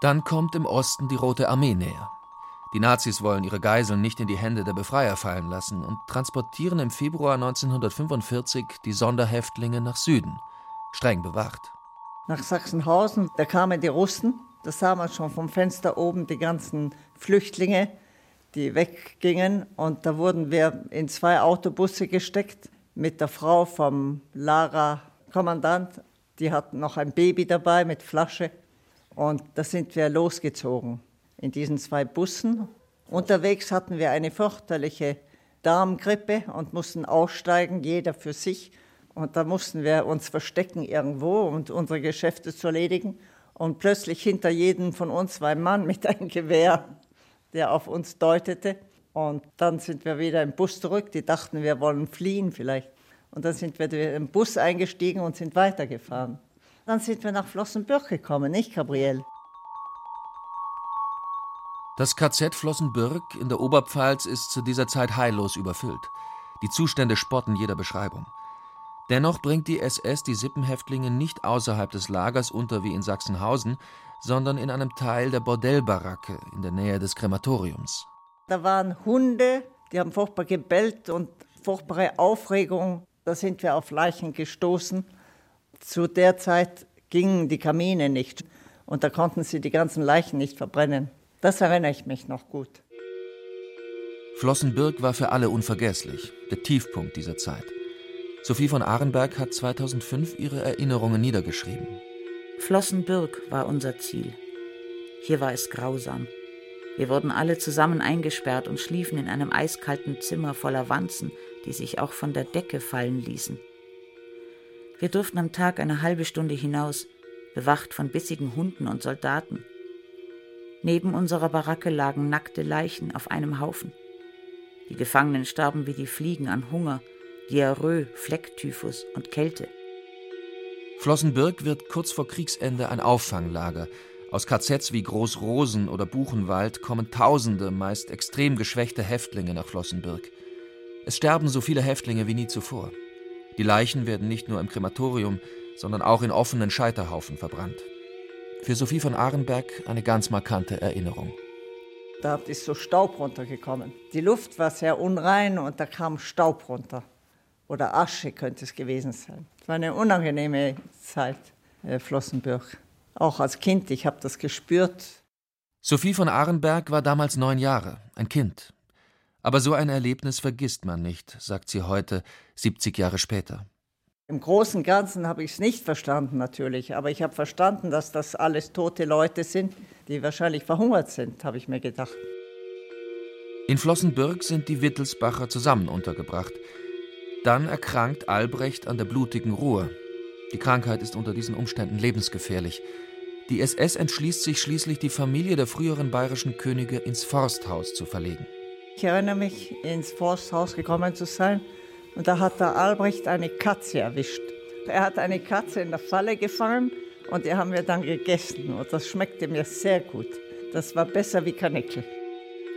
Dann kommt im Osten die Rote Armee näher. Die Nazis wollen ihre Geiseln nicht in die Hände der Befreier fallen lassen und transportieren im Februar 1945 die Sonderhäftlinge nach Süden, streng bewacht nach Sachsenhausen. Da kamen die Russen, da sah man schon vom Fenster oben die ganzen Flüchtlinge, die weggingen. Und da wurden wir in zwei Autobusse gesteckt mit der Frau vom Lara-Kommandant. Die hatten noch ein Baby dabei mit Flasche. Und da sind wir losgezogen in diesen zwei Bussen. Unterwegs hatten wir eine fürchterliche Darmgrippe und mussten aussteigen, jeder für sich. Und da mussten wir uns verstecken irgendwo und unsere Geschäfte zu erledigen. Und plötzlich hinter jedem von uns war ein Mann mit einem Gewehr, der auf uns deutete. Und dann sind wir wieder im Bus zurück. Die dachten, wir wollen fliehen vielleicht. Und dann sind wir im Bus eingestiegen und sind weitergefahren. Dann sind wir nach Flossenbürg gekommen, nicht, Gabriel? Das KZ Flossenbürg in der Oberpfalz ist zu dieser Zeit heillos überfüllt. Die Zustände spotten jeder Beschreibung. Dennoch bringt die SS die Sippenhäftlinge nicht außerhalb des Lagers unter wie in Sachsenhausen, sondern in einem Teil der Bordellbaracke in der Nähe des Krematoriums. Da waren Hunde, die haben furchtbar gebellt und furchtbare Aufregung. Da sind wir auf Leichen gestoßen. Zu der Zeit gingen die Kamine nicht und da konnten sie die ganzen Leichen nicht verbrennen. Das erinnere ich mich noch gut. Flossenbürg war für alle unvergesslich, der Tiefpunkt dieser Zeit. Sophie von Arenberg hat 2005 ihre Erinnerungen niedergeschrieben. Flossenbürg war unser Ziel. Hier war es grausam. Wir wurden alle zusammen eingesperrt und schliefen in einem eiskalten Zimmer voller Wanzen, die sich auch von der Decke fallen ließen. Wir durften am Tag eine halbe Stunde hinaus, bewacht von bissigen Hunden und Soldaten. Neben unserer Baracke lagen nackte Leichen auf einem Haufen. Die Gefangenen starben wie die Fliegen an Hunger Diarrhoe, Flecktyphus und Kälte. Flossenbürg wird kurz vor Kriegsende ein Auffanglager. Aus KZs wie Großrosen oder Buchenwald kommen tausende, meist extrem geschwächte Häftlinge nach Flossenbürg. Es sterben so viele Häftlinge wie nie zuvor. Die Leichen werden nicht nur im Krematorium, sondern auch in offenen Scheiterhaufen verbrannt. Für Sophie von Arenberg eine ganz markante Erinnerung. Da ist so Staub runtergekommen. Die Luft war sehr unrein und da kam Staub runter oder Asche könnte es gewesen sein. Es war eine unangenehme Zeit, äh, Flossenbürg. Auch als Kind, ich habe das gespürt. Sophie von Arenberg war damals neun Jahre, ein Kind. Aber so ein Erlebnis vergisst man nicht, sagt sie heute, 70 Jahre später. Im Großen und Ganzen habe ich es nicht verstanden natürlich, aber ich habe verstanden, dass das alles tote Leute sind, die wahrscheinlich verhungert sind, habe ich mir gedacht. In Flossenbürg sind die Wittelsbacher zusammen untergebracht. Dann erkrankt Albrecht an der blutigen Ruhr. Die Krankheit ist unter diesen Umständen lebensgefährlich. Die SS entschließt sich schließlich, die Familie der früheren bayerischen Könige ins Forsthaus zu verlegen. Ich erinnere mich, ins Forsthaus gekommen zu sein und da hat der Albrecht eine Katze erwischt. Er hat eine Katze in der Falle gefangen und die haben wir dann gegessen und das schmeckte mir sehr gut. Das war besser wie Karnickel.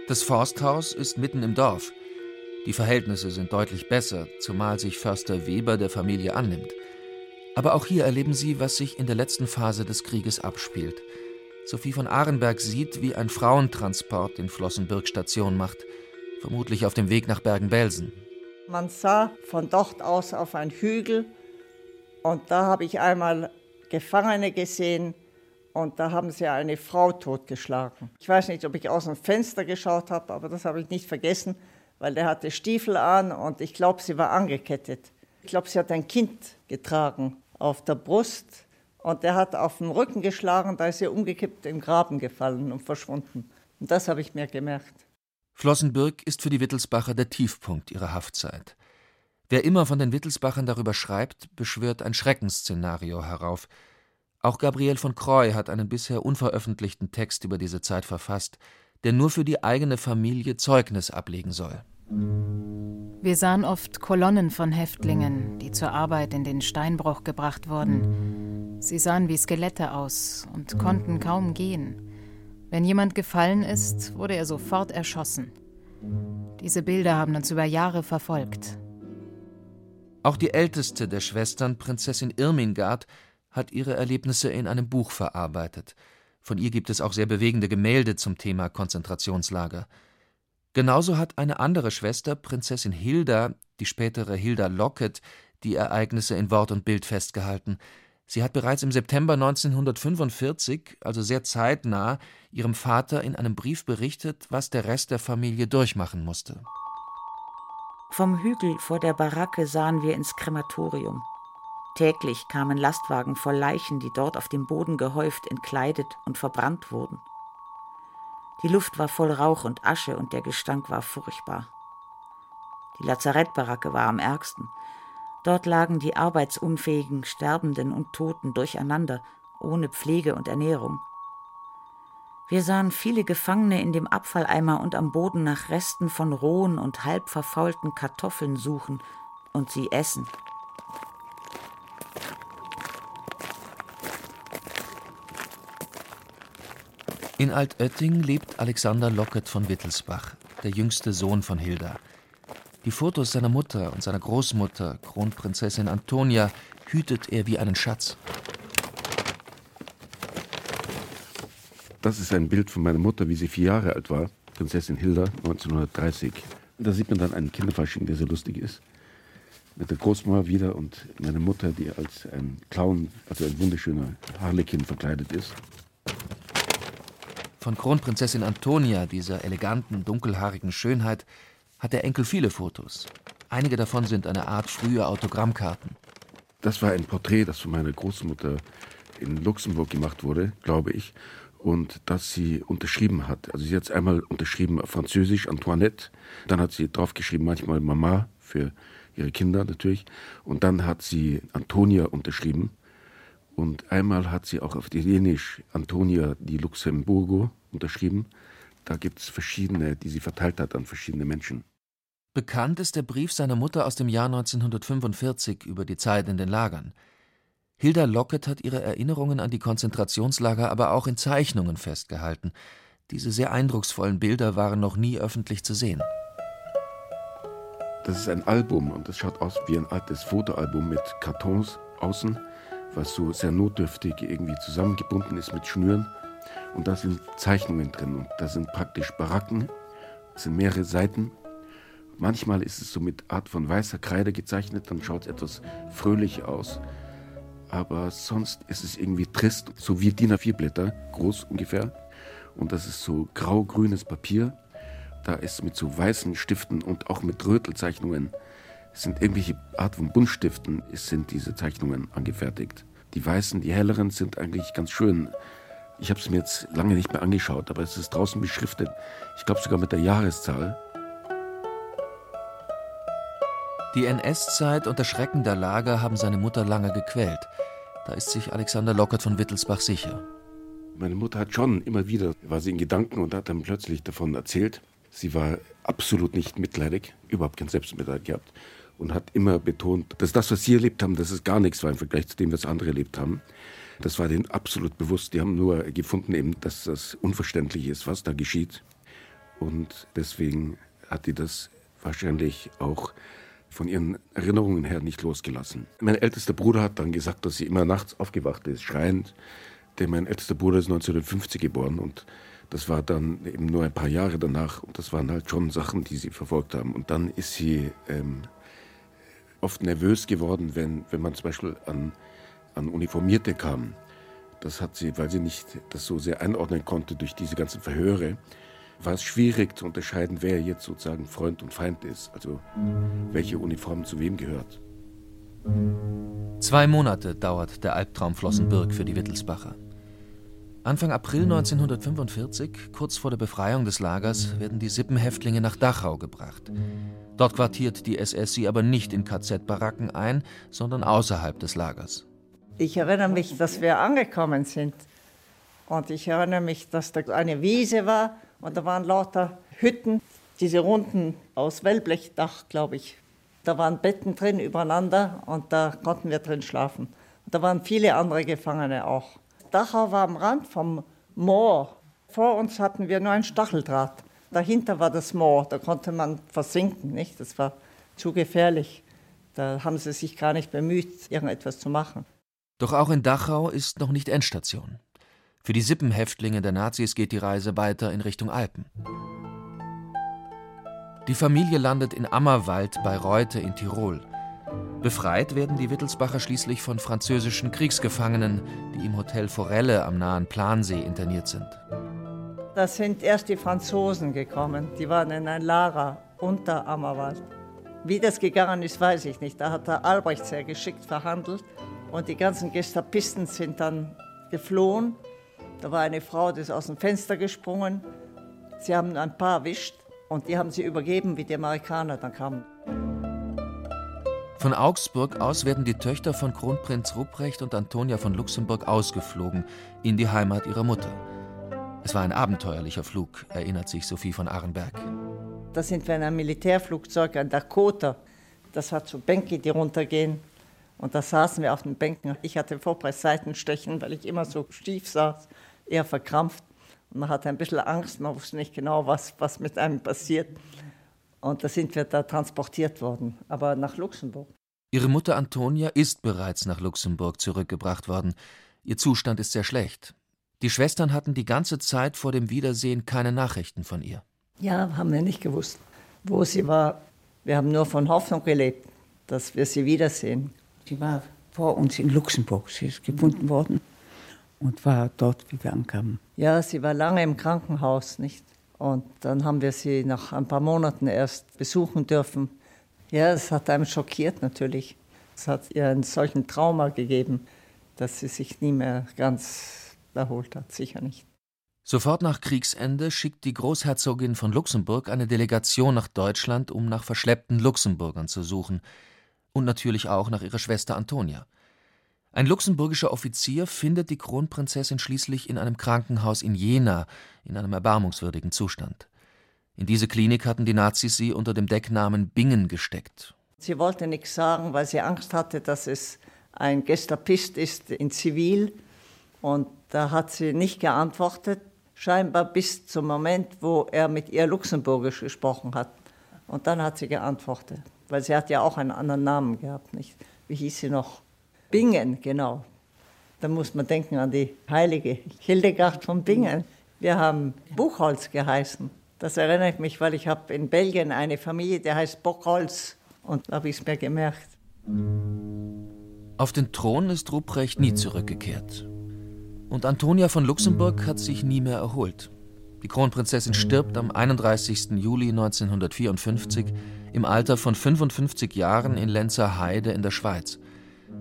Das Forsthaus ist mitten im Dorf. Die Verhältnisse sind deutlich besser, zumal sich Förster Weber der Familie annimmt. Aber auch hier erleben sie, was sich in der letzten Phase des Krieges abspielt. Sophie von Arenberg sieht, wie ein Frauentransport in Flossenbürg Station macht, vermutlich auf dem Weg nach Bergen-Belsen. Man sah von dort aus auf einen Hügel und da habe ich einmal Gefangene gesehen und da haben sie eine Frau totgeschlagen. Ich weiß nicht, ob ich aus dem Fenster geschaut habe, aber das habe ich nicht vergessen, weil der hatte Stiefel an und ich glaube, sie war angekettet. Ich glaube, sie hat ein Kind getragen auf der Brust und der hat auf den Rücken geschlagen, da ist sie umgekippt im Graben gefallen und verschwunden. Und das habe ich mir gemerkt. Flossenbürg ist für die Wittelsbacher der Tiefpunkt ihrer Haftzeit. Wer immer von den Wittelsbachern darüber schreibt, beschwört ein Schreckensszenario herauf. Auch Gabriel von Croy hat einen bisher unveröffentlichten Text über diese Zeit verfasst, der nur für die eigene Familie Zeugnis ablegen soll. Wir sahen oft Kolonnen von Häftlingen, die zur Arbeit in den Steinbruch gebracht wurden. Sie sahen wie Skelette aus und konnten kaum gehen. Wenn jemand gefallen ist, wurde er sofort erschossen. Diese Bilder haben uns über Jahre verfolgt. Auch die älteste der Schwestern, Prinzessin Irmingard, hat ihre Erlebnisse in einem Buch verarbeitet. Von ihr gibt es auch sehr bewegende Gemälde zum Thema Konzentrationslager. Genauso hat eine andere Schwester, Prinzessin Hilda, die spätere Hilda Locket, die Ereignisse in Wort und Bild festgehalten. Sie hat bereits im September 1945, also sehr zeitnah, ihrem Vater in einem Brief berichtet, was der Rest der Familie durchmachen musste. Vom Hügel vor der Baracke sahen wir ins Krematorium. Täglich kamen Lastwagen voll Leichen, die dort auf dem Boden gehäuft, entkleidet und verbrannt wurden. Die Luft war voll Rauch und Asche und der Gestank war furchtbar. Die Lazarettbaracke war am ärgsten. Dort lagen die arbeitsunfähigen, Sterbenden und Toten durcheinander, ohne Pflege und Ernährung. Wir sahen viele Gefangene in dem Abfalleimer und am Boden nach Resten von rohen und halb verfaulten Kartoffeln suchen und sie essen. In Altötting lebt Alexander Lockett von Wittelsbach, der jüngste Sohn von Hilda. Die Fotos seiner Mutter und seiner Großmutter, Kronprinzessin Antonia, hütet er wie einen Schatz. Das ist ein Bild von meiner Mutter, wie sie vier Jahre alt war, Prinzessin Hilda, 1930. Da sieht man dann einen Kinderfasching, der sehr lustig ist. Mit der Großmutter wieder und meine Mutter, die als ein Clown, also ein wunderschöner Harlekin verkleidet ist. Von Kronprinzessin Antonia, dieser eleganten, dunkelhaarigen Schönheit, hat der Enkel viele Fotos. Einige davon sind eine Art frühe Autogrammkarten. Das war ein Porträt, das von meiner Großmutter in Luxemburg gemacht wurde, glaube ich, und das sie unterschrieben hat. Also sie hat es einmal unterschrieben auf Französisch, Antoinette, dann hat sie draufgeschrieben, manchmal Mama für ihre Kinder natürlich, und dann hat sie Antonia unterschrieben und einmal hat sie auch auf Italienisch Antonia di Luxemburgo unterschrieben. Da gibt es verschiedene, die sie verteilt hat an verschiedene Menschen. Bekannt ist der Brief seiner Mutter aus dem Jahr 1945 über die Zeit in den Lagern. Hilda Lockett hat ihre Erinnerungen an die Konzentrationslager aber auch in Zeichnungen festgehalten. Diese sehr eindrucksvollen Bilder waren noch nie öffentlich zu sehen. Das ist ein Album und das schaut aus wie ein altes Fotoalbum mit Kartons außen was so sehr notdürftig irgendwie zusammengebunden ist mit Schnüren. Und da sind Zeichnungen drin und da sind praktisch Baracken, es sind mehrere Seiten. Manchmal ist es so mit Art von weißer Kreide gezeichnet, dann schaut es etwas fröhlich aus. Aber sonst ist es irgendwie trist, so wie DIN A4-Blätter, groß ungefähr. Und das ist so grau-grünes Papier. Da ist mit so weißen Stiften und auch mit Rötelzeichnungen es sind irgendwelche Art von Buntstiften, sind diese Zeichnungen angefertigt. Die weißen, die helleren sind eigentlich ganz schön. Ich habe es mir jetzt lange nicht mehr angeschaut, aber es ist draußen beschriftet. Ich glaube sogar mit der Jahreszahl. Die NS-Zeit und das Schrecken der Lager haben seine Mutter lange gequält. Da ist sich Alexander Lockert von Wittelsbach sicher. Meine Mutter hat schon immer wieder, war sie in Gedanken und hat dann plötzlich davon erzählt. Sie war absolut nicht mitleidig, überhaupt kein Selbstmitleid gehabt und hat immer betont, dass das, was sie erlebt haben, dass es gar nichts war im Vergleich zu dem, was andere erlebt haben. Das war denen absolut bewusst. Die haben nur gefunden, eben, dass das unverständlich ist, was da geschieht. Und deswegen hat die das wahrscheinlich auch von ihren Erinnerungen her nicht losgelassen. Mein ältester Bruder hat dann gesagt, dass sie immer nachts aufgewacht ist, schreiend. Denn mein ältester Bruder ist 1950 geboren und das war dann eben nur ein paar Jahre danach und das waren halt schon Sachen, die sie verfolgt haben. Und dann ist sie ähm, oft nervös geworden, wenn, wenn man zum Beispiel an, an Uniformierte kam. Das hat sie, weil sie nicht das so sehr einordnen konnte durch diese ganzen Verhöre, war es schwierig zu unterscheiden, wer jetzt sozusagen Freund und Feind ist, also welche Uniform zu wem gehört. Zwei Monate dauert der Albtraum Flossenbürg für die Wittelsbacher. Anfang April 1945, kurz vor der Befreiung des Lagers, werden die Sippenhäftlinge nach Dachau gebracht. Dort quartiert die SS sie aber nicht in KZ-Baracken ein, sondern außerhalb des Lagers. Ich erinnere mich, dass wir angekommen sind. Und ich erinnere mich, dass da eine Wiese war und da waren lauter Hütten, diese runden aus Wellblechdach, glaube ich. Da waren Betten drin übereinander und da konnten wir drin schlafen. Und da waren viele andere Gefangene auch. Dachau war am Rand vom Moor. Vor uns hatten wir nur ein Stacheldraht. Dahinter war das Moor, da konnte man versinken, nicht? Das war zu gefährlich. Da haben sie sich gar nicht bemüht, irgendetwas zu machen. Doch auch in Dachau ist noch nicht Endstation. Für die Sippenhäftlinge der Nazis geht die Reise weiter in Richtung Alpen. Die Familie landet in Ammerwald bei Reute in Tirol. Befreit werden die Wittelsbacher schließlich von französischen Kriegsgefangenen, die im Hotel Forelle am nahen Plansee interniert sind. Da sind erst die Franzosen gekommen. Die waren in ein Lager unter Ammerwald. Wie das gegangen ist, weiß ich nicht. Da hat der Albrecht sehr geschickt verhandelt und die ganzen Gestapisten sind dann geflohen. Da war eine Frau, die ist aus dem Fenster gesprungen. Sie haben ein paar erwischt und die haben sie übergeben, wie die Amerikaner dann kamen. Von Augsburg aus werden die Töchter von Kronprinz Ruprecht und Antonia von Luxemburg ausgeflogen in die Heimat ihrer Mutter. Es war ein abenteuerlicher Flug, erinnert sich Sophie von Arenberg. Da sind wir in einem Militärflugzeug, ein Dakota. Das hat so Bänke, die runtergehen. Und da saßen wir auf den Bänken. Ich hatte Vorpressseitenstechen, weil ich immer so stief saß, eher verkrampft. Und man hatte ein bisschen Angst, man wusste nicht genau, was, was mit einem passiert. Und da sind wir da transportiert worden, aber nach Luxemburg. Ihre Mutter Antonia ist bereits nach Luxemburg zurückgebracht worden. Ihr Zustand ist sehr schlecht. Die Schwestern hatten die ganze Zeit vor dem Wiedersehen keine Nachrichten von ihr. Ja, haben wir nicht gewusst, wo sie war. Wir haben nur von Hoffnung gelebt, dass wir sie wiedersehen. Sie war vor uns in Luxemburg. Sie ist gefunden worden und war dort, wie wir ankamen. Ja, sie war lange im Krankenhaus, nicht? Und dann haben wir sie nach ein paar Monaten erst besuchen dürfen. Ja, es hat einem schockiert natürlich. Es hat ihr einen solchen Trauma gegeben, dass sie sich nie mehr ganz erholt hat, sicher nicht. Sofort nach Kriegsende schickt die Großherzogin von Luxemburg eine Delegation nach Deutschland, um nach verschleppten Luxemburgern zu suchen und natürlich auch nach ihrer Schwester Antonia. Ein luxemburgischer Offizier findet die Kronprinzessin schließlich in einem Krankenhaus in Jena in einem erbarmungswürdigen Zustand. In diese Klinik hatten die Nazis sie unter dem Decknamen Bingen gesteckt. Sie wollte nichts sagen, weil sie Angst hatte, dass es ein Gestapist ist in Zivil. Und da hat sie nicht geantwortet, scheinbar bis zum Moment, wo er mit ihr Luxemburgisch gesprochen hat. Und dann hat sie geantwortet. Weil sie hat ja auch einen anderen Namen gehabt, nicht? Wie hieß sie noch? Bingen, genau. Da muss man denken an die heilige Hildegard von Bingen. Wir haben Buchholz geheißen. Das erinnere ich mich, weil ich habe in Belgien eine Familie, die heißt Bockholz. Und da habe ich es mir gemerkt. Auf den Thron ist Ruprecht nie zurückgekehrt. Und Antonia von Luxemburg hat sich nie mehr erholt. Die Kronprinzessin stirbt am 31. Juli 1954 im Alter von 55 Jahren in Lenzer Heide in der Schweiz.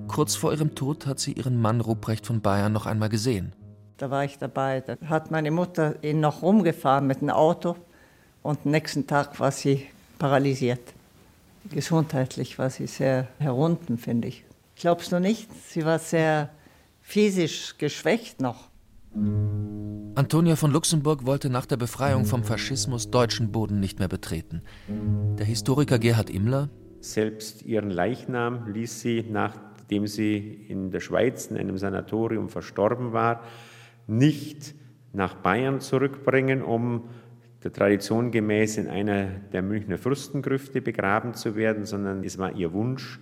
Kurz vor ihrem Tod hat sie ihren Mann Ruprecht von Bayern noch einmal gesehen. Da war ich dabei. Da hat meine Mutter ihn noch rumgefahren mit dem Auto und am nächsten Tag war sie paralysiert. Gesundheitlich war sie sehr herunten, finde ich. Glaubst du nicht? Sie war sehr physisch geschwächt noch. Antonia von Luxemburg wollte nach der Befreiung vom Faschismus deutschen Boden nicht mehr betreten. Der Historiker Gerhard Immler selbst ihren Leichnam ließ sie, nachdem sie in der Schweiz in einem Sanatorium verstorben war, nicht nach Bayern zurückbringen, um der Tradition gemäß in einer der Münchner Fürstengrüfte begraben zu werden, sondern es war ihr Wunsch,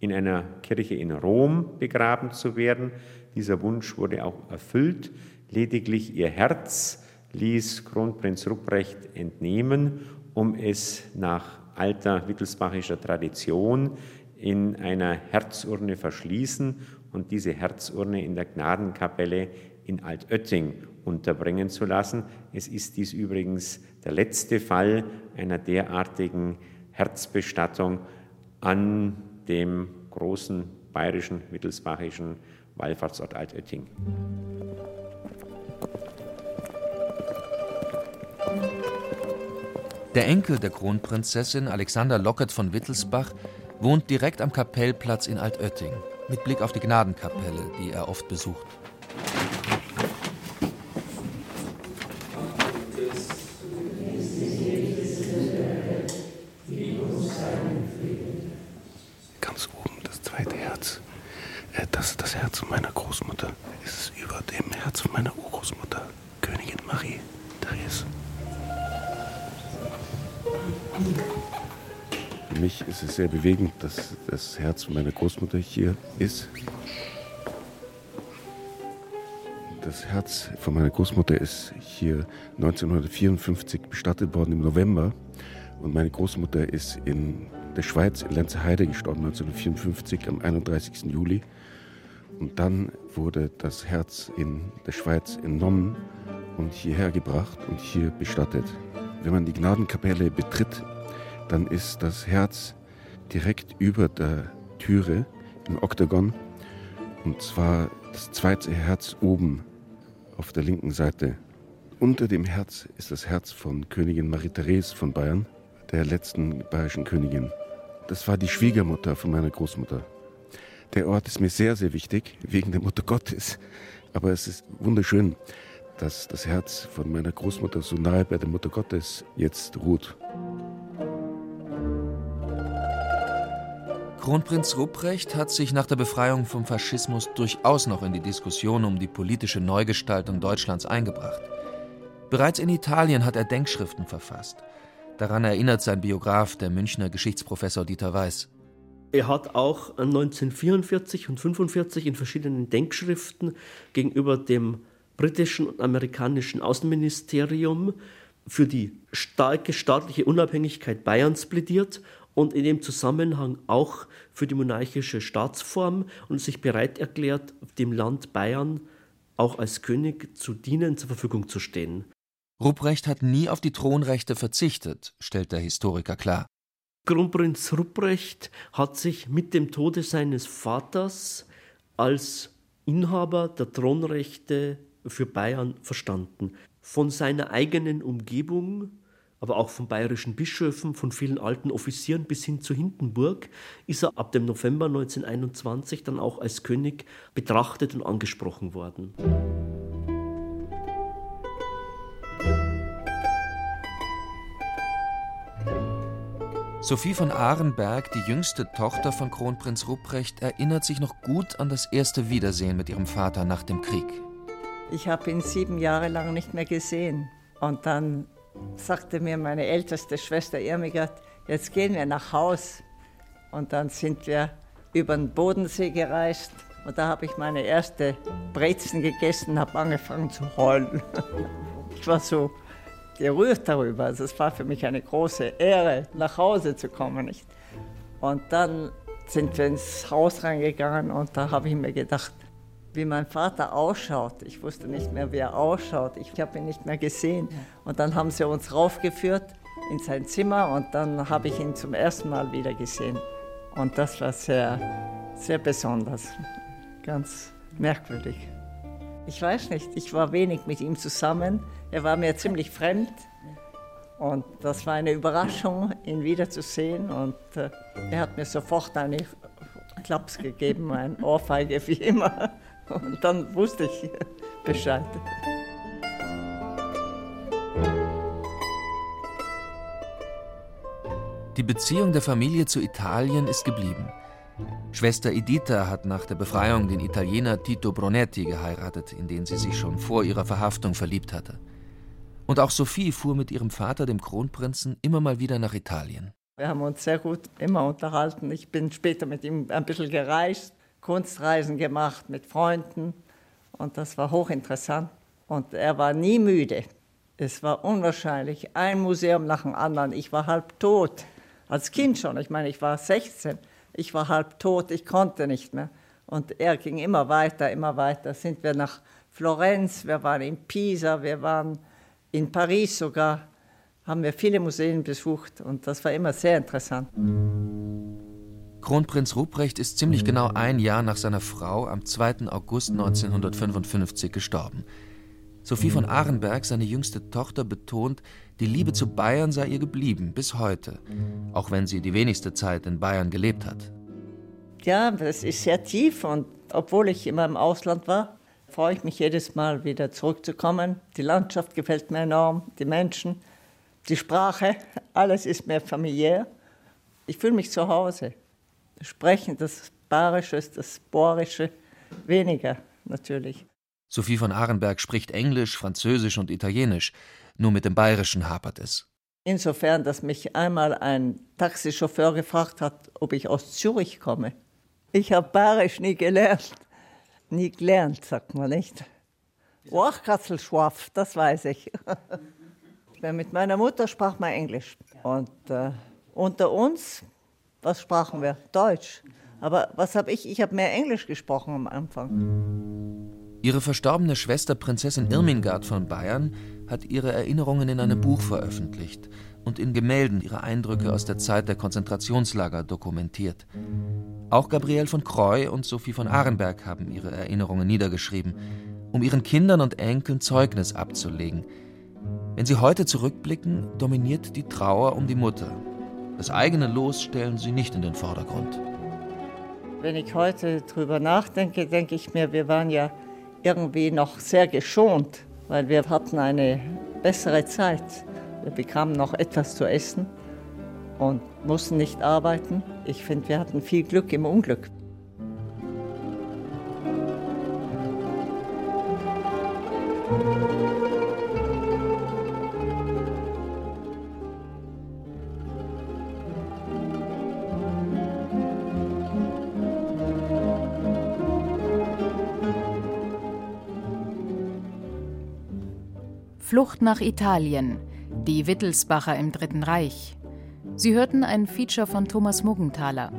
in einer Kirche in Rom begraben zu werden. Dieser Wunsch wurde auch erfüllt. Lediglich ihr Herz ließ Kronprinz Ruprecht entnehmen, um es nach alter wittelsbachischer Tradition in einer Herzurne verschließen und diese Herzurne in der Gnadenkapelle in Altötting unterbringen zu lassen. Es ist dies übrigens der letzte Fall einer derartigen Herzbestattung an dem großen bayerischen, mittelsbachischen Wallfahrtsort Altötting. Der Enkel der Kronprinzessin, Alexander Lockert von Wittelsbach, wohnt direkt am Kapellplatz in Altötting, mit Blick auf die Gnadenkapelle, die er oft besucht. Bewegend, dass das Herz meiner Großmutter hier ist. Das Herz von meiner Großmutter ist hier 1954 bestattet worden im November. Und meine Großmutter ist in der Schweiz, in Lenzerheide, gestorben 1954 am 31. Juli. Und dann wurde das Herz in der Schweiz entnommen und hierher gebracht und hier bestattet. Wenn man die Gnadenkapelle betritt, dann ist das Herz direkt über der Türe im Oktagon. Und zwar das zweite Herz oben auf der linken Seite. Unter dem Herz ist das Herz von Königin Marie-Therese von Bayern, der letzten bayerischen Königin. Das war die Schwiegermutter von meiner Großmutter. Der Ort ist mir sehr, sehr wichtig, wegen der Mutter Gottes. Aber es ist wunderschön, dass das Herz von meiner Großmutter so nahe bei der Mutter Gottes jetzt ruht. Kronprinz Ruprecht hat sich nach der Befreiung vom Faschismus durchaus noch in die Diskussion um die politische Neugestaltung Deutschlands eingebracht. Bereits in Italien hat er Denkschriften verfasst. Daran erinnert sein Biograf, der Münchner Geschichtsprofessor Dieter Weiß. Er hat auch 1944 und 1945 in verschiedenen Denkschriften gegenüber dem britischen und amerikanischen Außenministerium für die starke staatliche Unabhängigkeit Bayerns plädiert und in dem Zusammenhang auch für die monarchische Staatsform und sich bereit erklärt, dem Land Bayern auch als König zu dienen, zur Verfügung zu stehen. Rupprecht hat nie auf die Thronrechte verzichtet, stellt der Historiker klar. Kronprinz Rupprecht hat sich mit dem Tode seines Vaters als Inhaber der Thronrechte für Bayern verstanden. Von seiner eigenen Umgebung, aber auch von bayerischen Bischöfen, von vielen alten Offizieren bis hin zu Hindenburg, ist er ab dem November 1921 dann auch als König betrachtet und angesprochen worden. Sophie von Arenberg, die jüngste Tochter von Kronprinz Rupprecht, erinnert sich noch gut an das erste Wiedersehen mit ihrem Vater nach dem Krieg. Ich habe ihn sieben Jahre lang nicht mehr gesehen. Und dann sagte mir meine älteste Schwester Irmigard, jetzt gehen wir nach Haus. Und dann sind wir über den Bodensee gereist. Und da habe ich meine erste Brezen gegessen, habe angefangen zu heulen. Ich war so gerührt darüber. Also es war für mich eine große Ehre, nach Hause zu kommen. Und dann sind wir ins Haus reingegangen und da habe ich mir gedacht, wie mein Vater ausschaut. Ich wusste nicht mehr, wie er ausschaut. Ich habe ihn nicht mehr gesehen. Und dann haben sie uns raufgeführt in sein Zimmer und dann habe ich ihn zum ersten Mal wieder gesehen. Und das war sehr, sehr besonders, ganz merkwürdig. Ich weiß nicht, ich war wenig mit ihm zusammen. Er war mir ziemlich fremd. Und das war eine Überraschung, ihn wiederzusehen. Und äh, er hat mir sofort eine Klaps gegeben, ein Ohrfeige wie immer. Und dann wusste ich Bescheid. Die Beziehung der Familie zu Italien ist geblieben. Schwester Editha hat nach der Befreiung den Italiener Tito Brunetti geheiratet, in den sie sich schon vor ihrer Verhaftung verliebt hatte. Und auch Sophie fuhr mit ihrem Vater, dem Kronprinzen, immer mal wieder nach Italien. Wir haben uns sehr gut immer unterhalten. Ich bin später mit ihm ein bisschen gereist, Kunstreisen gemacht mit Freunden und das war hochinteressant. Und er war nie müde. Es war unwahrscheinlich, ein Museum nach dem anderen. Ich war halb tot, als Kind schon. Ich meine, ich war 16. Ich war halb tot, ich konnte nicht mehr. Und er ging immer weiter, immer weiter. Sind wir nach Florenz, wir waren in Pisa, wir waren in Paris sogar, haben wir viele Museen besucht und das war immer sehr interessant. Kronprinz Ruprecht ist ziemlich genau ein Jahr nach seiner Frau am 2. August 1955 gestorben. Sophie von Arenberg, seine jüngste Tochter, betont, die Liebe zu Bayern sei ihr geblieben, bis heute, auch wenn sie die wenigste Zeit in Bayern gelebt hat. Ja, das ist sehr tief und obwohl ich immer im Ausland war, freue ich mich jedes Mal wieder zurückzukommen. Die Landschaft gefällt mir enorm, die Menschen, die Sprache, alles ist mir familiär. Ich fühle mich zu Hause. Sprechen, das Bayerische, das Bohrische, weniger natürlich. Sophie von Arenberg spricht Englisch, Französisch und Italienisch. Nur mit dem Bayerischen hapert es. Insofern, dass mich einmal ein Taxichauffeur gefragt hat, ob ich aus Zürich komme. Ich habe Bayerisch nie gelernt nie gelernt, sagt man nicht. Wachkatzelschwaf, das weiß ich. Mit meiner Mutter sprach man Englisch. Und äh, unter uns, was sprachen wir? Deutsch. Aber was habe ich? Ich habe mehr Englisch gesprochen am Anfang. Ihre verstorbene Schwester Prinzessin Irmingard von Bayern hat ihre Erinnerungen in einem Buch veröffentlicht und in Gemälden ihre Eindrücke aus der Zeit der Konzentrationslager dokumentiert. Auch Gabrielle von Croy und Sophie von Arenberg haben ihre Erinnerungen niedergeschrieben, um ihren Kindern und Enkeln Zeugnis abzulegen. Wenn sie heute zurückblicken, dominiert die Trauer um die Mutter. Das eigene Los stellen sie nicht in den Vordergrund. Wenn ich heute drüber nachdenke, denke ich mir, wir waren ja irgendwie noch sehr geschont, weil wir hatten eine bessere Zeit. Wir bekamen noch etwas zu essen und mussten nicht arbeiten. Ich finde, wir hatten viel Glück im Unglück. Flucht nach Italien, die Wittelsbacher im Dritten Reich, Sie hörten ein Feature von Thomas Muggenthaler.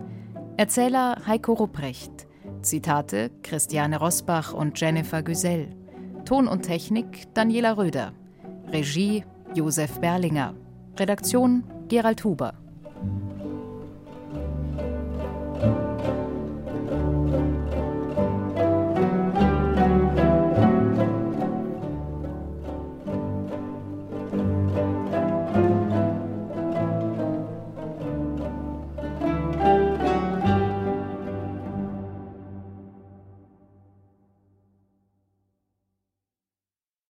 Erzähler Heiko Rupprecht. Zitate Christiane Rosbach und Jennifer Güsell. Ton und Technik Daniela Röder. Regie Josef Berlinger. Redaktion Gerald Huber.